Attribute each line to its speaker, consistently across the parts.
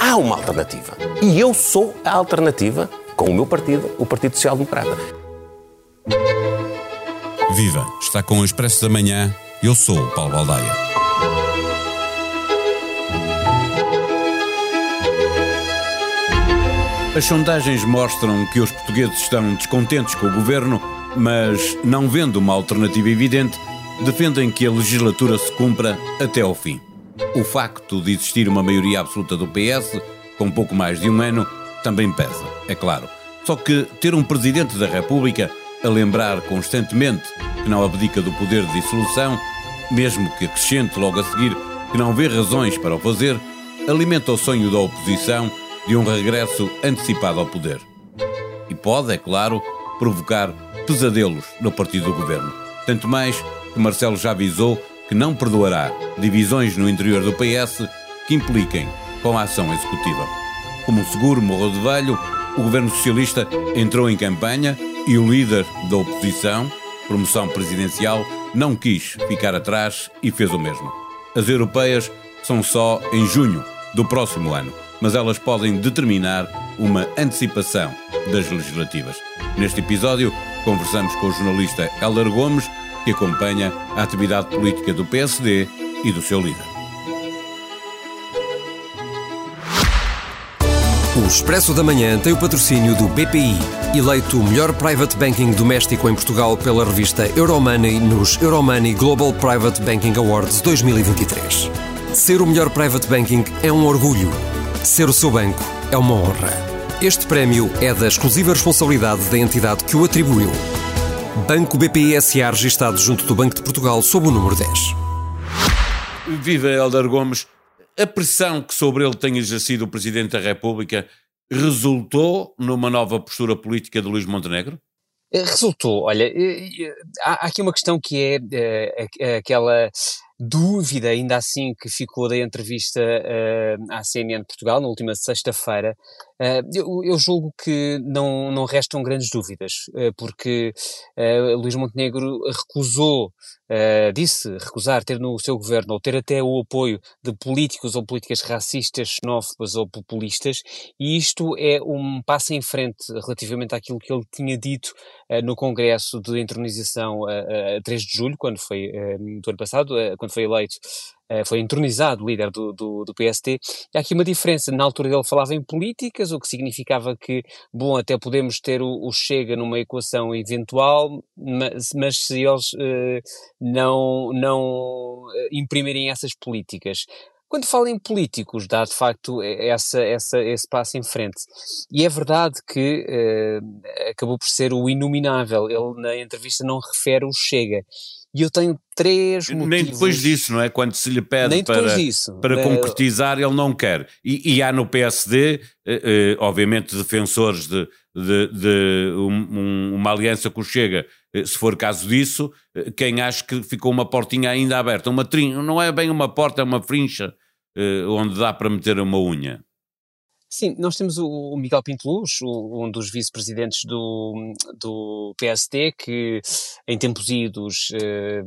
Speaker 1: Há uma alternativa. E eu sou a alternativa com o meu partido, o Partido Social Democrata.
Speaker 2: Viva! Está com o Expresso da Manhã. Eu sou o Paulo Baldaia. As sondagens mostram que os portugueses estão descontentes com o governo, mas, não vendo uma alternativa evidente, defendem que a legislatura se cumpra até ao fim. O facto de existir uma maioria absoluta do PS, com pouco mais de um ano, também pesa, é claro. Só que ter um Presidente da República a lembrar constantemente que não abdica do poder de dissolução, mesmo que acrescente logo a seguir que não vê razões para o fazer, alimenta o sonho da oposição de um regresso antecipado ao poder. E pode, é claro, provocar pesadelos no partido do governo. Tanto mais que Marcelo já avisou que não perdoará divisões no interior do PS que impliquem com a ação executiva. Como o seguro morreu de velho, o governo socialista entrou em campanha e o líder da oposição, promoção presidencial, não quis ficar atrás e fez o mesmo. As europeias são só em junho do próximo ano, mas elas podem determinar uma antecipação das legislativas. Neste episódio, conversamos com o jornalista Helder Gomes, que acompanha a atividade política do PSD e do seu líder.
Speaker 3: O Expresso da Manhã tem o patrocínio do BPI, eleito o melhor private banking doméstico em Portugal pela revista Euromoney nos Euromoney Global Private Banking Awards 2023. Ser o melhor private banking é um orgulho. Ser o seu banco é uma honra. Este prémio é da exclusiva responsabilidade da entidade que o atribuiu. Banco BPI SA registado junto do Banco de Portugal sob o número 10.
Speaker 2: Viva Helder Gomes. A pressão que sobre ele tem exercido o Presidente da República resultou numa nova postura política de Luís Montenegro?
Speaker 4: Eh, resultou, olha, eh, eh, há aqui uma questão que é aquela dúvida, ainda assim, que ficou da entrevista à CNN Portugal, na última sexta-feira, eu, eu, julgo que não, não restam grandes dúvidas, porque Luís Montenegro recusou uh, disse recusar ter no seu governo ou ter até o apoio de políticos ou políticas racistas, xenófobas ou populistas, e isto é um passo em frente relativamente àquilo que ele tinha dito uh, no Congresso de entronização uh, a 3 de julho, quando foi, do ano passado, quando foi eleito eh, foi entronizado líder do, do, do, PST. Há aqui uma diferença. Na altura ele falava em políticas, o que significava que, bom, até podemos ter o, o Chega numa equação eventual, mas, mas se eles não, não eh, imprimirem essas políticas. Quando fala em políticos, dá de facto essa, essa, esse passo em frente. E é verdade que uh, acabou por ser o inominável. Ele, na entrevista, não refere o Chega. E eu tenho três motivos.
Speaker 2: Nem depois disso, não é? Quando se lhe pede para, disso, para é... concretizar, ele não quer. E, e há no PSD, eh, eh, obviamente, defensores de, de, de um, uma aliança com o Chega, eh, se for caso disso, eh, quem acha que ficou uma portinha ainda aberta. Uma trin... Não é bem uma porta, é uma frincha eh, onde dá para meter uma unha.
Speaker 4: Sim, nós temos o, Miguel Pinto Luz, um dos vice-presidentes do, do que em tempos idos eh,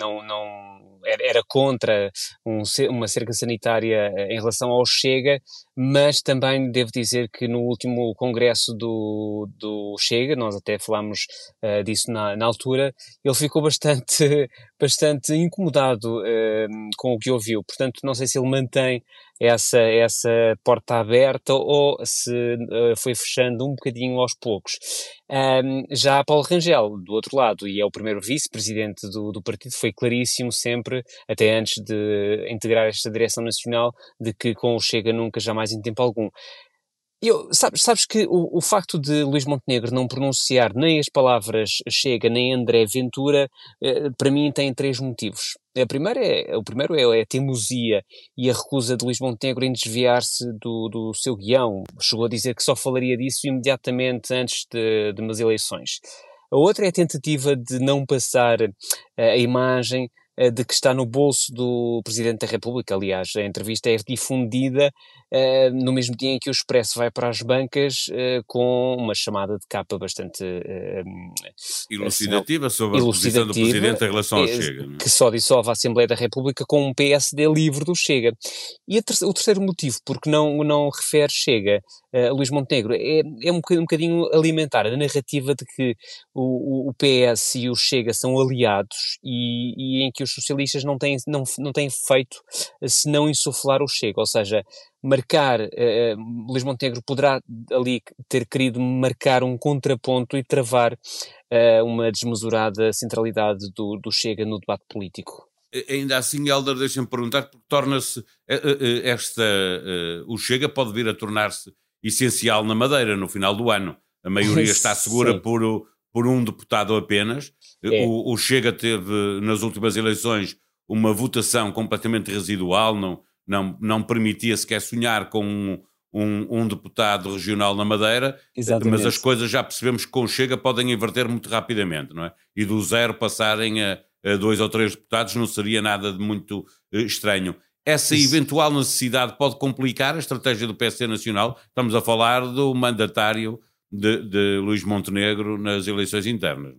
Speaker 4: não, não era, contra um, uma cerca sanitária em relação ao Chega, mas também devo dizer que no último congresso do, do Chega, nós até falámos uh, disso na, na, altura, ele ficou bastante, bastante incomodado uh, com o que ouviu. Portanto, não sei se ele mantém essa, essa porta aberta ou se uh, foi fechando um bocadinho aos poucos. Um, já Paulo Rangel, do outro lado, e é o primeiro vice-presidente do, do partido, foi claríssimo sempre, até antes de integrar esta direção nacional, de que com o Chega nunca jamais mais em tempo algum. Eu, sabes, sabes que o, o, facto de Luís Montenegro não pronunciar nem as palavras Chega nem André Ventura, eh, para mim tem três motivos. A primeira é, o primeiro é, é a teimosia e a recusa de Luís Montenegro em desviar-se do, do seu guião. Chegou a dizer que só falaria disso imediatamente antes de, de umas eleições. A outra é a tentativa de não passar eh, a imagem de que está no bolso do Presidente da República. Aliás, a entrevista é difundida uh, no mesmo dia em que o Expresso vai para as bancas com uma chamada de capa bastante
Speaker 2: elucidativa sobre a posição do Presidente em relação ao Chega.
Speaker 4: Que só dissolve a Assembleia da República com um PSD livre do Chega. E ter o terceiro motivo, porque não, não refere Chega, Luís Montenegro, é, é um, bocadinho, um bocadinho alimentar a narrativa de que o, o, PS e o Chega são aliados e, e, em que os socialistas não têm, não, não têm feito senão insuflar o Chega, ou seja, marcar, uh, Luís Montenegro poderá ali ter querido marcar um contraponto e travar uh, uma desmesurada centralidade do, do Chega no debate político
Speaker 2: ainda assim, Helder, deixa-me perguntar, porque torna-se esta. o Chega pode vir a tornar-se essencial na Madeira no final do ano. A maioria está segura por, por um deputado apenas. É. O, o, Chega teve, nas últimas eleições, uma votação completamente residual, não, não, não permitia sequer sonhar com um, um, um deputado regional na Madeira, Exatamente. mas as coisas já percebemos que com o Chega podem inverter muito rapidamente, não é? E do zero passarem a, a dois ou três deputados não seria nada de muito uh, estranho essa eventual necessidade pode complicar a estratégia do PSD Nacional. Estamos a falar do mandatário de, de Luís Montenegro nas eleições internas.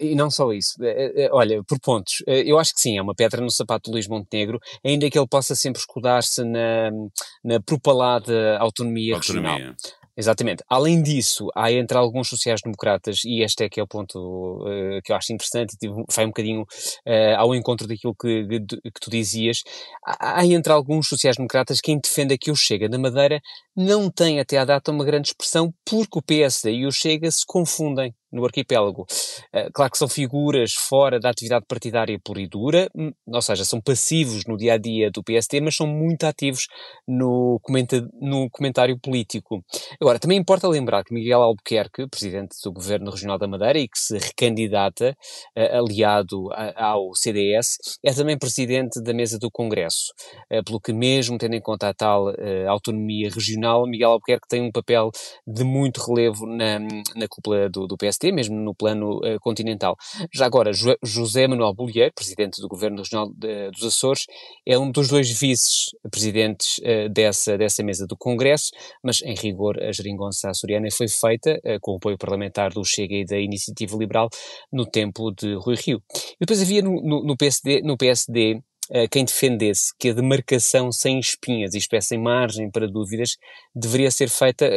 Speaker 4: E não só isso, é, é, olha, por pontos, eu acho que sim, é uma pedra no sapato de Luís Montenegro, ainda que ele possa sempre escudar-se na, na propalada autonomia, autonomia. regional. Exatamente. Além disso, há entre alguns sociais-democratas, e este é que é o ponto uh, que eu acho interessante, e vai um bocadinho uh, ao encontro daquilo que, que, tu dizias, há, há entre alguns sociais-democratas quem defende que o Chega da Madeira não tem até à data uma grande expressão porque o PSD e o Chega se confundem no arquipélago. Uh, claro que são figuras fora da atividade partidária pura e dura, hum, ou seja, são passivos no dia a dia do PSD, mas são muito ativos no, comenta no comentário político. Agora, também importa lembrar que Miguel Albuquerque, presidente do Governo Regional da Madeira e que se recandidata, uh, aliado ao CDS, é também presidente da mesa do Congresso, uh, pelo que, mesmo tendo em conta a tal autonomia regional, Miguel Albuquerque tem um papel de muito relevo na, na cúpula do, do PSD mesmo no plano uh, continental. Já agora, jo José Manuel Bolieiro, presidente do Governo Regional de, dos Açores, é um dos dois vice-presidentes uh, dessa, dessa mesa do Congresso, mas em rigor a geringonça açoriana foi feita uh, com o apoio parlamentar do Chega e da Iniciativa Liberal no tempo de Rui Rio. E depois havia no, no, no PSD, no PSD quem defendesse que a demarcação sem espinhas, isto é, sem margem para dúvidas, deveria ser feita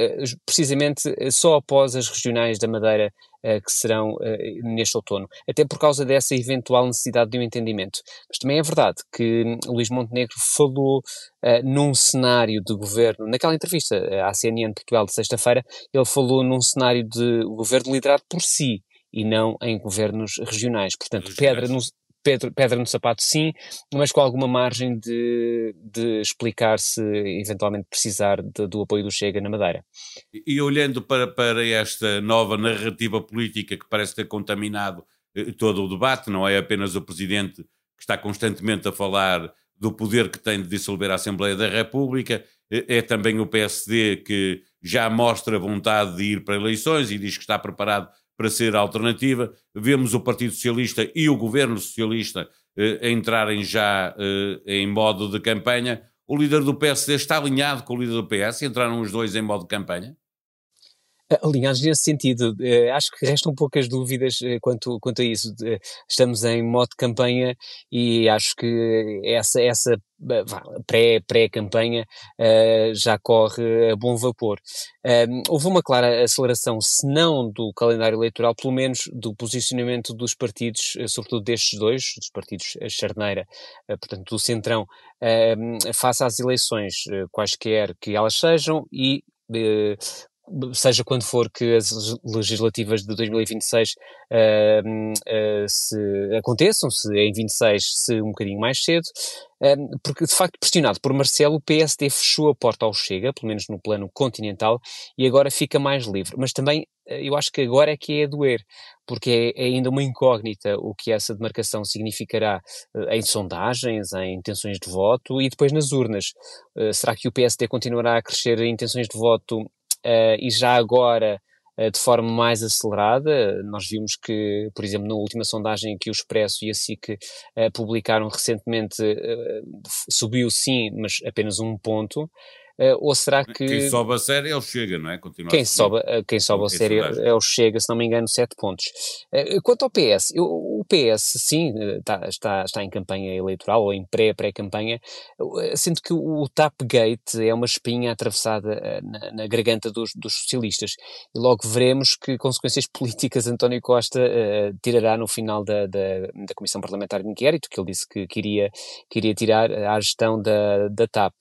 Speaker 4: precisamente só após as regionais da Madeira que serão neste outono, até por causa dessa eventual necessidade de um entendimento. Mas também é verdade que hum, Luís Montenegro falou num cenário de governo, naquela entrevista à CNN de Portugal de sexta-feira, ele falou num cenário de governo liderado por si, e não em governos regionais. Portanto, pedra no, pedra, no sapato, sim, mas com alguma margem de, de explicar se eventualmente precisar de, do apoio do Chega na Madeira.
Speaker 2: E, olhando para, para esta nova narrativa política que parece ter contaminado eh, todo o debate, não é apenas o Presidente que está constantemente a falar do poder que tem de dissolver a Assembleia da República, é, é também o PSD que já mostra vontade de ir para eleições e diz que está preparado para ser alternativa. Vemos o Partido Socialista e o Governo Socialista eh, entrarem já eh, em modo de campanha. O líder do PSD está alinhado com o líder do PS? Entraram os dois em modo de campanha?
Speaker 4: Alinhados nesse sentido. Uh, acho que restam poucas dúvidas uh, quanto, quanto a isso. Estamos em modo de campanha e acho que essa, essa pré-campanha pré já corre a bom vapor. houve uma clara aceleração, se não do calendário eleitoral, pelo menos do posicionamento dos partidos, sobretudo destes dois, dos partidos Charneira, portanto do Centrão, face às eleições, quaisquer que elas sejam, e seja quando for que as legislativas de 2026 uh, uh, se aconteçam, se em 26, se um bocadinho mais cedo, uh, porque de facto pressionado por Marcelo, o PSD fechou a porta ao Chega, pelo menos no plano continental, e agora fica mais livre. Mas também eh, eu acho que agora é que é a doer, porque é, é, ainda uma incógnita o que essa demarcação significará eh, em sondagens, em intenções de voto e depois nas urnas. Uh, será que o PSD continuará a crescer em intenções de voto e já agora de forma mais acelerada. Nós vimos que, por exemplo, na última sondagem que o Expresso e a SIC publicaram recentemente, subiu sim, mas apenas um ponto. Uh, ou será que.
Speaker 2: Quem sobe a série é o Chega, não é? Continua
Speaker 4: quem, sobe, uh, quem sobe a série é o Chega, se não me engano, 7 pontos. Uh, quanto ao PS, eu, o PS, sim, está, está, está em campanha eleitoral ou em pré-pré-campanha, sendo que o Tapgate é uma espinha atravessada na, na garganta dos, dos, socialistas. E logo veremos que consequências políticas António Costa tirará no final da, da, da, Comissão Parlamentar de Inquérito, que ele disse que queria, queria tirar à gestão da, da TAP.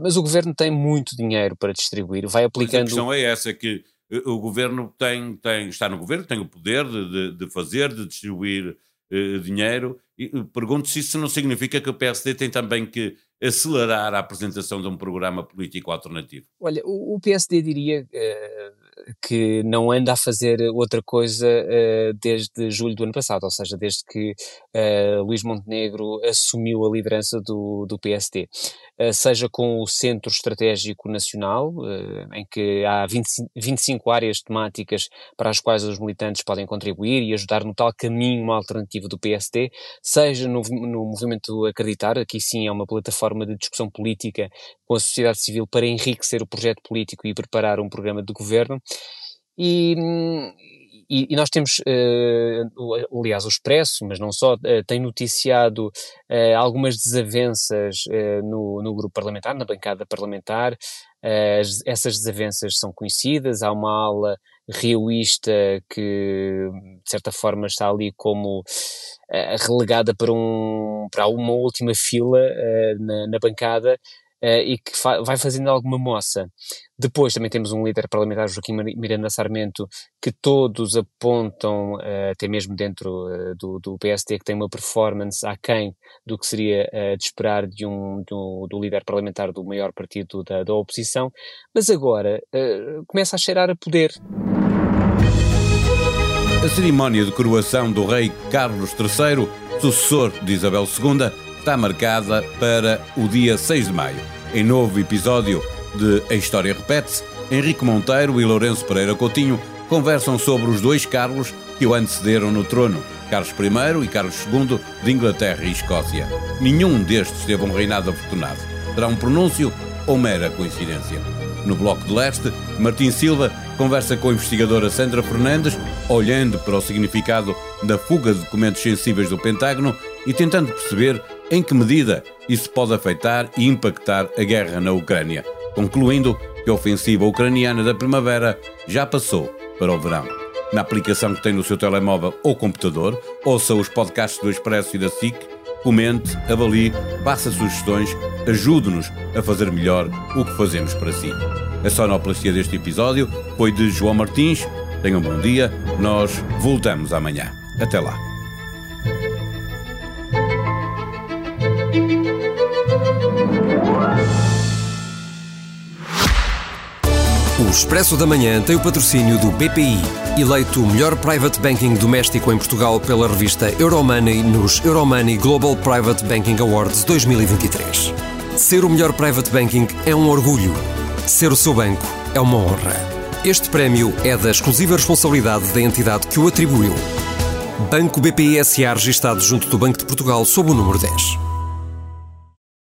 Speaker 4: mas o governo tem tem muito dinheiro para distribuir, vai aplicando. Mas
Speaker 2: a questão é essa, que eh, o governo tem, tem, está no governo, tem o poder de, de, fazer, de distribuir uh, dinheiro. E eh, pergunto se isso não significa que o PSD tem também que acelerar a apresentação de um programa político alternativo.
Speaker 4: Olha, o, o PSD diria. Uh que não anda a fazer outra coisa uh, desde julho do ano passado, ou seja, desde que uh, Luís Montenegro assumiu a liderança do, do PSD. Uh, eh, seja com o Centro Estratégico Nacional, em que há 20, 25 áreas temáticas para as quais os militantes podem contribuir e ajudar no tal caminho uma alternativa do PSD, seja no, no movimento Acreditar, aqui sim é uma plataforma de discussão política com a sociedade civil para enriquecer o projeto político e preparar um programa de governo. E, e, e, nós temos, uh, aliás, o Expresso, mas não só, uh, tem noticiado uh, algumas desavenças no, no grupo parlamentar, na bancada parlamentar. essas desavenças são conhecidas, há uma ala rioísta que, de certa forma, está ali como relegada para, um, para uma última fila na, na bancada uh, e que fa vai fazendo alguma moça. Depois também temos um líder parlamentar, Joaquim Miranda Sarmento, que todos apontam, uh, até mesmo dentro uh, do, do PSD, que tem uma performance aquém do que seria de esperar de um, do líder parlamentar do maior partido da, da oposição, mas agora começa a cheirar a poder.
Speaker 2: A cerimónia de coroação do rei Carlos III, sucessor de Isabel II, está marcada para o dia 6 de maio. Em novo episódio de A História Repete-se, Henrique Monteiro e Lourenço Pereira Coutinho conversam sobre os dois Carlos que o antecederam no trono, Carlos I e Carlos II de Inglaterra e Escócia. Nenhum destes teve um reinado afortunado. Será um pronúncio ou mera coincidência? No Bloco de Leste, Martim Silva conversa com a investigadora Sandra Fernandes, olhando para o significado da fuga de documentos sensíveis do Pentágono e tentando perceber em que medida isso pode afetar e impactar a guerra na Ucrânia, concluindo que a ofensiva ucraniana da primavera já passou para o verão. Na aplicação que tem no seu telemóvel ou computador, ouça os podcasts do Expresso e da SIC, comente, avalie, faça sugestões, ajude-nos a fazer melhor o que fazemos para si. A sonoplastia deste episódio foi de João Martins. Tenham um bom dia, nós voltamos amanhã. Até lá.
Speaker 3: O Expresso da Manhã tem o patrocínio do BPI, eleito o melhor private banking doméstico em Portugal pela revista Euromoney nos Euromoney Global Private Banking Awards 2023. Ser o melhor private banking é um orgulho. Ser o seu banco é uma honra. Este prémio é da exclusiva responsabilidade da entidade que o atribuiu. Banco BPI SA registado junto do Banco de Portugal sob o número 10.